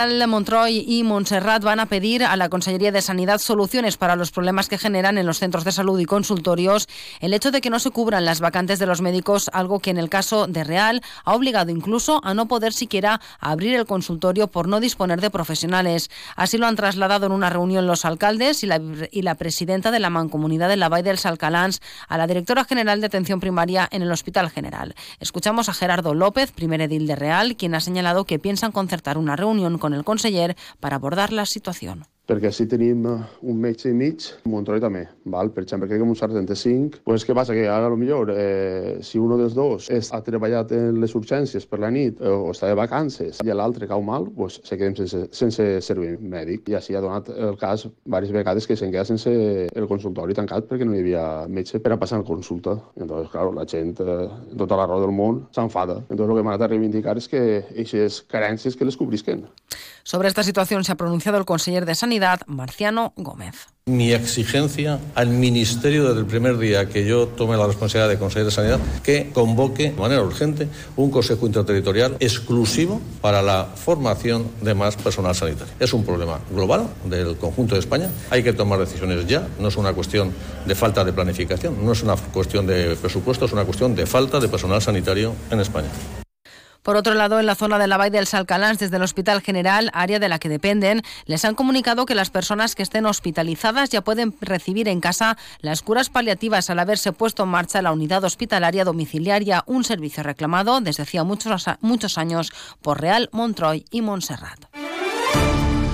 Montroy y Montserrat van a pedir a la Consellería de Sanidad soluciones para los problemas que generan en los centros de salud y consultorios el hecho de que no se cubran las vacantes de los médicos, algo que en el caso de Real ha obligado incluso a no poder siquiera abrir el consultorio por no disponer de profesionales. Así lo han trasladado en una reunión los alcaldes y la, y la presidenta de la Mancomunidad de la Valle del Salcalans a la directora general de atención primaria en el Hospital General. Escuchamos a Gerardo López, primer edil de Real, quien ha señalado que piensan concertar una reunión con el conseller para abordar la situación. Perquè si tenim eh, un metge i mig, Montroi també, val? per exemple, que un 75, pues, què passa? Que ara, millor, eh, si un dels dos és, ha treballat en les urgències per la nit eh, o està de vacances i l'altre cau mal, pues, se quedem sense, sense servei mèdic. I així ha donat el cas diverses vegades que se'n queda sense el consultori tancat perquè no hi havia metge per a passar la consulta. Entonces, claro, la gent, eh, tota la raó del món, s'enfada. Entonces, el que m'ha anat a reivindicar és que aquestes carències que les cobrisquen. Sobre esta situación se ha pronunciado el conseller de Sanidad, Marciano Gómez. Mi exigencia al Ministerio desde el primer día que yo tome la responsabilidad de conseller de Sanidad que convoque de manera urgente un Consejo Interterritorial exclusivo para la formación de más personal sanitario. Es un problema global del conjunto de España. Hay que tomar decisiones ya. No es una cuestión de falta de planificación, no es una cuestión de presupuesto, es una cuestión de falta de personal sanitario en España. Por otro lado, en la zona de la Valle del Salcalans, desde el Hospital General, área de la que dependen, les han comunicado que las personas que estén hospitalizadas ya pueden recibir en casa las curas paliativas al haberse puesto en marcha la unidad hospitalaria domiciliaria, un servicio reclamado desde hacía muchos, muchos años por Real, Montroy y Montserrat.